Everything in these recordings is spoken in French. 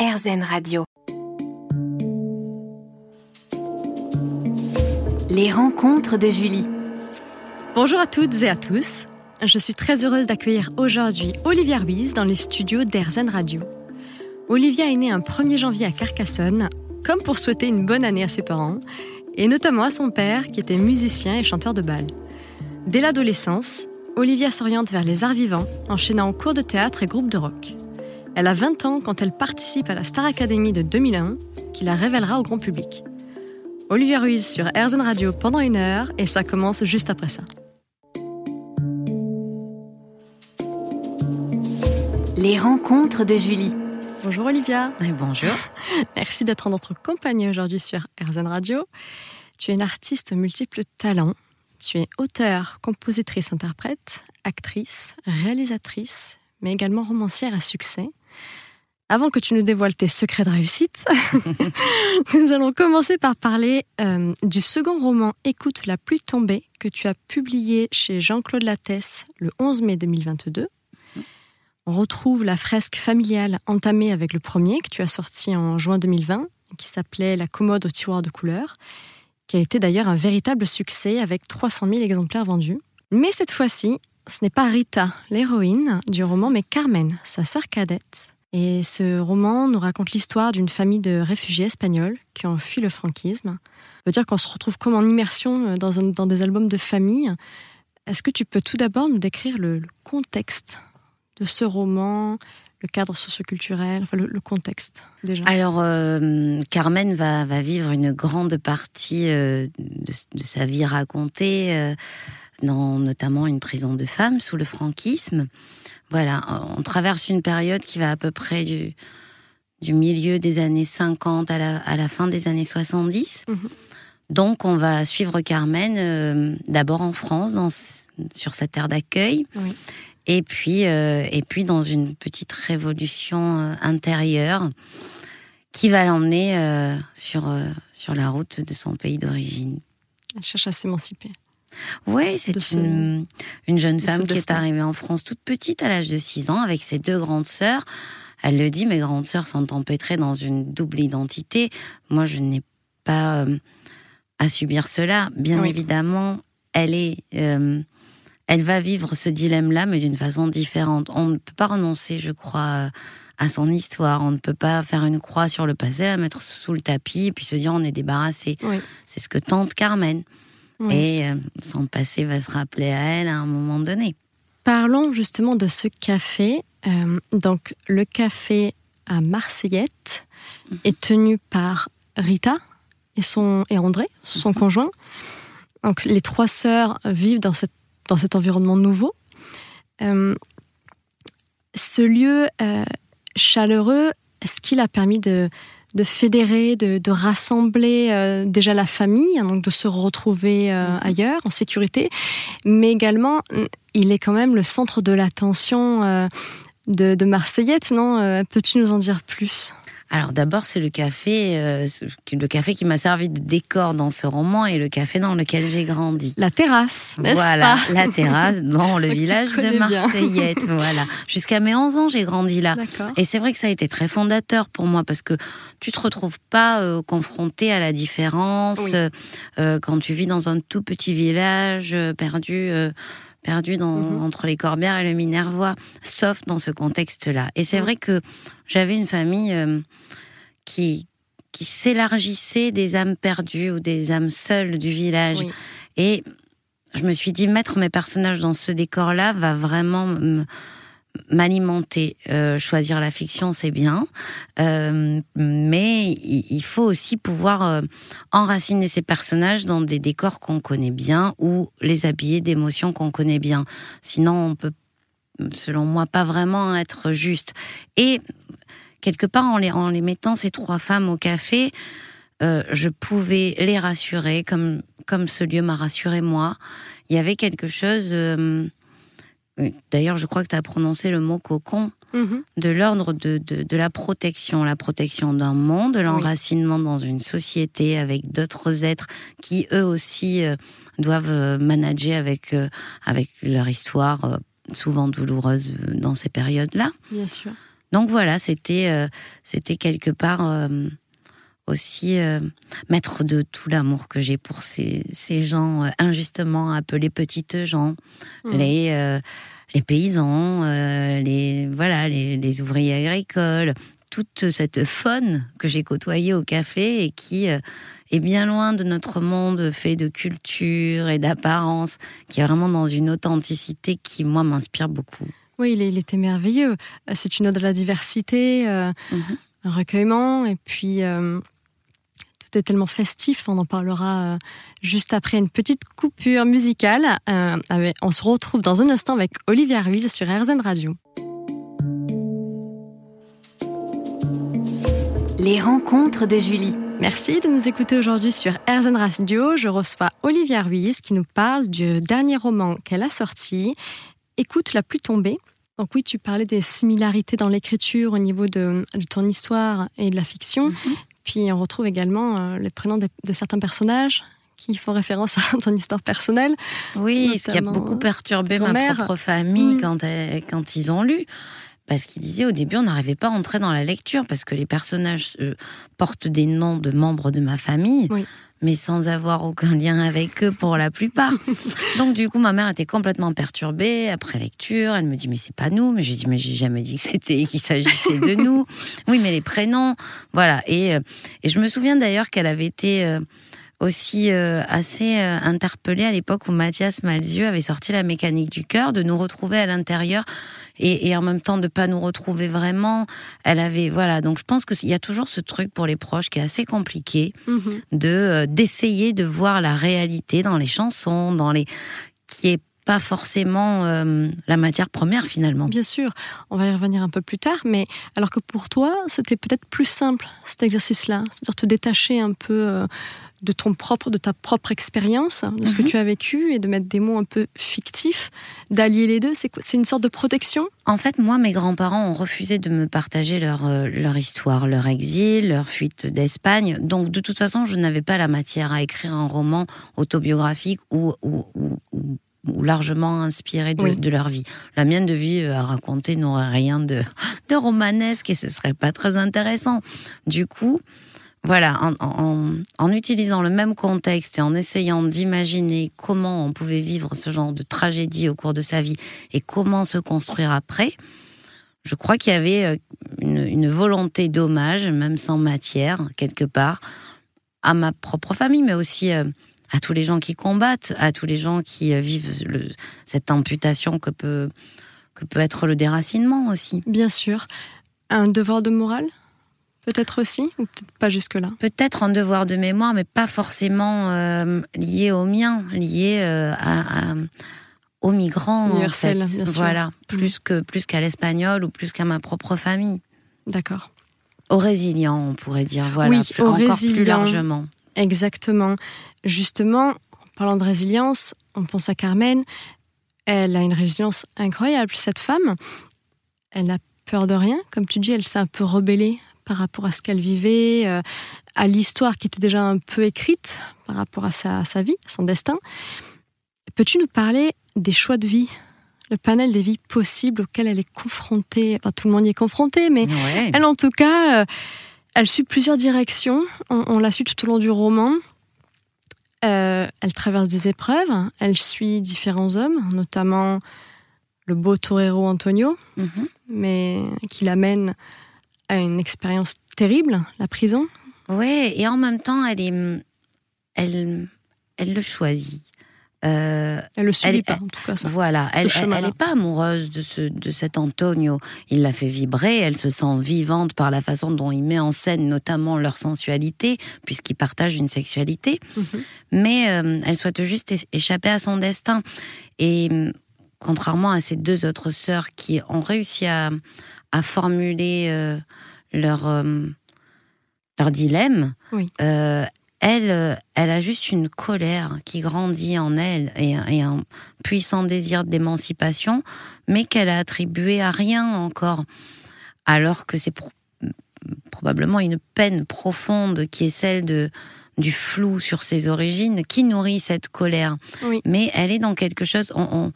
RZN Radio. Les rencontres de Julie. Bonjour à toutes et à tous. Je suis très heureuse d'accueillir aujourd'hui Olivia Ruiz dans les studios d'Airzen Radio. Olivia est née un 1er janvier à Carcassonne, comme pour souhaiter une bonne année à ses parents, et notamment à son père qui était musicien et chanteur de bal. Dès l'adolescence, Olivia s'oriente vers les arts vivants, enchaînant cours de théâtre et groupes de rock. Elle a 20 ans quand elle participe à la Star Academy de 2001, qui la révélera au grand public. Olivia Ruiz sur RZN Radio pendant une heure et ça commence juste après ça. Les rencontres de Julie. Bonjour Olivia. bonjour. Merci d'être en notre compagnie aujourd'hui sur RZN Radio. Tu es une artiste multiple talents. Tu es auteure, compositrice, interprète, actrice, réalisatrice, mais également romancière à succès. Avant que tu nous dévoiles tes secrets de réussite, nous allons commencer par parler euh, du second roman Écoute la pluie tombée que tu as publié chez Jean-Claude Lattès le 11 mai 2022. On retrouve la fresque familiale entamée avec le premier que tu as sorti en juin 2020, qui s'appelait La commode au tiroir de couleurs, qui a été d'ailleurs un véritable succès avec 300 000 exemplaires vendus. Mais cette fois-ci, ce n'est pas Rita, l'héroïne du roman, mais Carmen, sa sœur cadette. Et ce roman nous raconte l'histoire d'une famille de réfugiés espagnols qui ont fui le franquisme. Ça veut dire qu'on se retrouve comme en immersion euh, dans, dans des albums de famille. Est-ce que tu peux tout d'abord nous décrire le, contexte de ce roman, le cadre socioculturel, enfin le, contexte déjà? Alors, euh, Carmen va, va, vivre une grande partie euh, de, sa vie racontée dans notamment une prison de femmes sous le franquisme. Voilà, on traverse une période qui va à peu près du, du milieu des années 50 à la, à la fin des années 70. Mhm. Donc, on va suivre Carmen euh, d'abord en France, dans, sur sa terre d'accueil, et puis euh, et puis dans une petite révolution euh, intérieure qui va l'emmener sur sur la route de son pays d'origine. Elle cherche à s'émanciper. Oui, c'est une, jeune femme qui est arrivée en France toute petite, à l'âge de 6 ans, avec ses deux grandes sœurs. Elle le dit, mes grandes sœurs sont empêtrées dans une double identité. Moi, je n'ai pas euh, à subir cela. Bien évidemment, elle est, euh, elle va vivre ce dilemme-là, mais d'une façon différente. On ne peut pas renoncer, je crois, à son histoire. On ne peut pas faire une croix sur le passé, la mettre sous le tapis et puis se dire on est débarrassé. C'est ce que tente Carmen. Et euh, son passé va se rappeler à elle à un moment donné. Parlons justement de ce café. Euh, donc, le café à Marseillette mhm. est tenu par Rita et, son, et André, son mhm. conjoint. Donc, les trois sœurs vivent dans, cette, dans cet environnement nouveau. Euh, ce lieu chaleureux, est-ce qu'il a permis de, de fédérer, de, rassembler euh, déjà la famille, hein, donc de se retrouver euh, mhm. ailleurs en sécurité, mais également il est quand même le centre de l'attention euh, de, de Marseillette, non Peux-tu nous en dire plus? Alors d'abord, c'est le café, euh, le café qui m'a servi de décor dans ce roman et le café dans lequel j'ai grandi. La terrasse. Voilà, la terrasse dans le village de Marseillette. voilà. Jusqu'à mes 11 ans, j'ai grandi là. Et c'est vrai que ça a été très fondateur pour moi parce que tu te retrouves pas euh, confronté à la différence euh, quand tu vis dans un tout petit village perdu perdu dans, mhm. entre les Corbières et le Minervois, sauf dans ce contexte-là. Et c'est vrai que j'avais une famille euh, qui, qui s'élargissait des âmes perdues ou des âmes seules du village. Et je me suis dit, mettre mes personnages dans ce décor-là va vraiment m'alimenter. Euh, choisir la fiction, c'est bien, euh, mais il faut aussi pouvoir euh, enraciner ces personnages dans des décors qu'on connaît bien ou les habiller d'émotions qu'on connaît bien. Sinon, on peut, selon moi, pas vraiment être juste. Et quelque part, en les, en les mettant ces trois femmes au café, je pouvais les rassurer comme, comme ce lieu m'a rassuré moi. Il y avait quelque chose D'ailleurs, je crois que tu as prononcé le mot cocon, mhm. de l'ordre de, de, la protection, la protection d'un monde, l'enracinement dans une société avec d'autres êtres qui, eux aussi, euh, doivent euh, manager avec, euh, avec leur histoire, souvent douloureuse dans ces périodes-là. Bien sûr. Donc voilà, c'était c'était quelque part aussi mettre de tout l'amour que j'ai pour ces, ces gens injustement appelés petites gens, mmh. les les paysans, les voilà les, les ouvriers agricoles, toute cette faune que j'ai côtoyée au café et qui euh, est bien loin de notre monde fait de culture et d'apparence, qui est vraiment dans une authenticité qui, moi, m'inspire beaucoup. Oui, il, était merveilleux. Euh, c'est une ode à la diversité, euh, mhm. un recueillement, et puis tout est tellement festif. On en parlera juste après une petite coupure musicale. on se retrouve dans un instant avec Olivia Ruiz sur RZN Radio. Les rencontres de Julie. Merci de nous écouter aujourd'hui sur RZN Radio. Je reçois Olivia Ruiz qui nous parle du dernier roman qu'elle a sorti, Écoute la pluie tombée. Donc oui, tu parlais des similarités dans l'écriture au niveau de, ton histoire et de la fiction. Mhm. Puis on retrouve également euh, les prénoms de, certains personnages qui font référence à ton histoire personnelle. Oui, ce qui a beaucoup perturbé ma propre famille mm. quand, quand ils ont lu parce qu'il disait au début on n'arrivait pas à entrer dans la lecture parce que les personnages euh, portent des noms de membres de ma famille. Mais sans avoir aucun lien avec eux pour la plupart. Donc du coup, ma mère était complètement perturbée après lecture. Elle me dit mais c'est pas nous. Mais j'ai dit mais j'ai jamais dit que c'était qu'il s'agissait de nous. Oui, mais les prénoms, voilà. Et, euh, et je me souviens d'ailleurs qu'elle avait été euh, aussi assez interpellée à l'époque où Mathias Malzieu avait sorti La mécanique du cœur, de nous retrouver à l'intérieur et, en même temps de pas nous retrouver vraiment. Elle avait voilà donc je pense qu'il y a toujours ce truc pour les proches qui est assez compliqué mhm. de euh, d'essayer de voir la réalité dans les chansons, dans les qui est pas forcément euh, la matière première finalement. Bien sûr, on va y revenir un peu plus tard, mais alors que pour toi, c'était peut-être plus simple cet exercice-là, c'est-à-dire te détacher un peu euh, de ton propre, de ta propre expérience, de ce que mhm. tu as vécu, et de mettre des mots un peu fictifs, d'allier les deux. C'est c'est une sorte de protection? En fait, moi, mes grands-parents ont refusé de me partager leur, euh, leur histoire, leur exil, leur fuite d'Espagne. Donc, de toute façon, je n'avais pas la matière à écrire un roman autobiographique ou, ou, ou largement inspiré de, leur vie. La mienne de vie euh, à raconter n'aurait rien de, de romanesque et ce serait pas très intéressant. Du coup, voilà, en, utilisant le même contexte et en essayant d'imaginer comment on pouvait vivre ce genre de tragédie au cours de sa vie et comment se construire après, je crois qu'il y avait euh, une, volonté d'hommage, même sans matière, quelque part, à ma propre famille, mais aussi euh, à tous les gens qui combattent, à tous les gens qui euh, vivent cette amputation que peut, que peut être le déracinement aussi. Bien sûr. Un devoir de morale peut-être aussi, ou peut-être pas jusque-là? Peut-être un devoir de mémoire, mais pas forcément euh, lié au mien, lié euh, à, aux migrants. En fait. Voilà, mm. plus que plus qu'à l'espagnol ou plus qu'à ma propre famille. D'accord. Aux résilients, on pourrait dire, voilà, oui, plus, encore plus largement. Exactement. Justement, en parlant de résilience, on pense à Carmen. Elle a une résilience incroyable, cette femme. Elle n'a peur de rien. Comme tu dis, elle s'est un peu rebellée par rapport à ce qu'elle vivait, euh, à l'histoire qui était déjà un peu écrite par rapport à sa, vie, à son destin. Peux-tu nous parler des choix de vie le panel des vies possibles auxquelles elle est confrontée? tout le monde y est confronté, mais elle, en tout cas, euh, elle suit plusieurs directions. On, la suit tout au long du roman. Euh, elle traverse des épreuves. Elle suit différents hommes, notamment le beau torero Antonio, mhm. mais qui l'amène une expérience terrible, la prison. Oui, et en même temps, elle est, elle, elle le choisit. Euh, elle le subit pas, en tout cas. voilà, elle n'est pas amoureuse de, ce, de cet Antonio. Il la fait vibrer, elle se sent vivante par la façon dont il met en scène notamment leur sensualité, puisqu'ils partagent une sexualité. Mhm. Mais euh, elle souhaite juste échapper à son destin. Et contrairement à ses deux autres sœurs qui ont réussi à, à formuler euh, leur, euh, leur dilemme, elle, elle a juste une colère qui grandit en elle et, un puissant désir d'émancipation, mais qu'elle a attribué à rien encore, alors que c'est probablement une peine profonde qui est celle de du flou sur ses origines qui nourrit cette colère. Mais elle est dans quelque chose. On,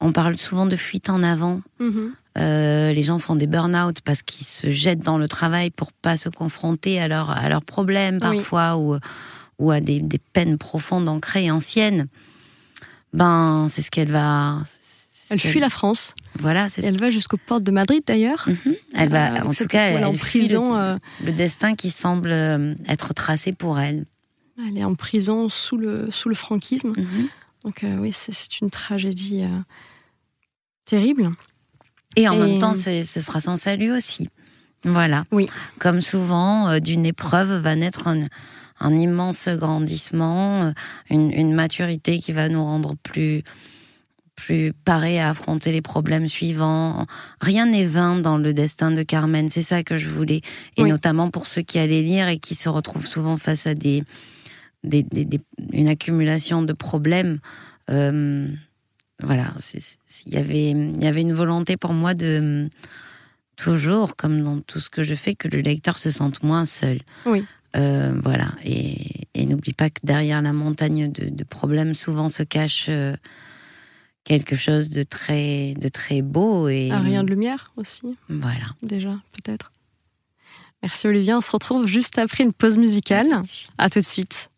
on, parle souvent de fuite en avant. Mm-hmm. Euh, les gens font des burn-out parce qu'ils se jettent dans le travail pour pas se confronter à, leur, à leurs problèmes parfois ou, ou à des, des peines profondes ancrées et anciennes. Ben, c'est ce qu'elle va. Elle fuit la France. Voilà, c'est Elle va jusqu'aux portes de Madrid d'ailleurs. Mhm. Elle va, Euh, en tout cas, elle, en fuit prison, le, euh. le destin qui semble être tracé pour elle. Elle est en prison sous le, sous le franquisme. Mhm. Donc euh, oui, c'est une tragédie terrible. Et en Et- même temps, ce sera son salut aussi. Voilà. Oui. Comme souvent, euh, d'une épreuve va naître un, un immense grandissement, euh, une, une maturité qui va nous rendre plus plus parés à affronter les problèmes suivants. Rien n'est vain dans le destin de Carmen. C'est ça que je voulais. Et Oui. notamment pour ceux qui allaient lire et qui se retrouvent souvent face à des, des, des- des- une accumulation de problèmes. Euh, voilà, il y avait, il y avait une volonté pour moi de toujours, comme dans tout ce que je fais, que le lecteur se sente moins seul. Oui. Euh, voilà, et, et n'oublie pas que derrière la montagne de, de problèmes, souvent se cache euh, quelque chose de très, de très beau et Un rien de lumière aussi, voilà. déjà, peut-être. Merci Olivia, on se retrouve juste après une pause musicale. À tout de suite.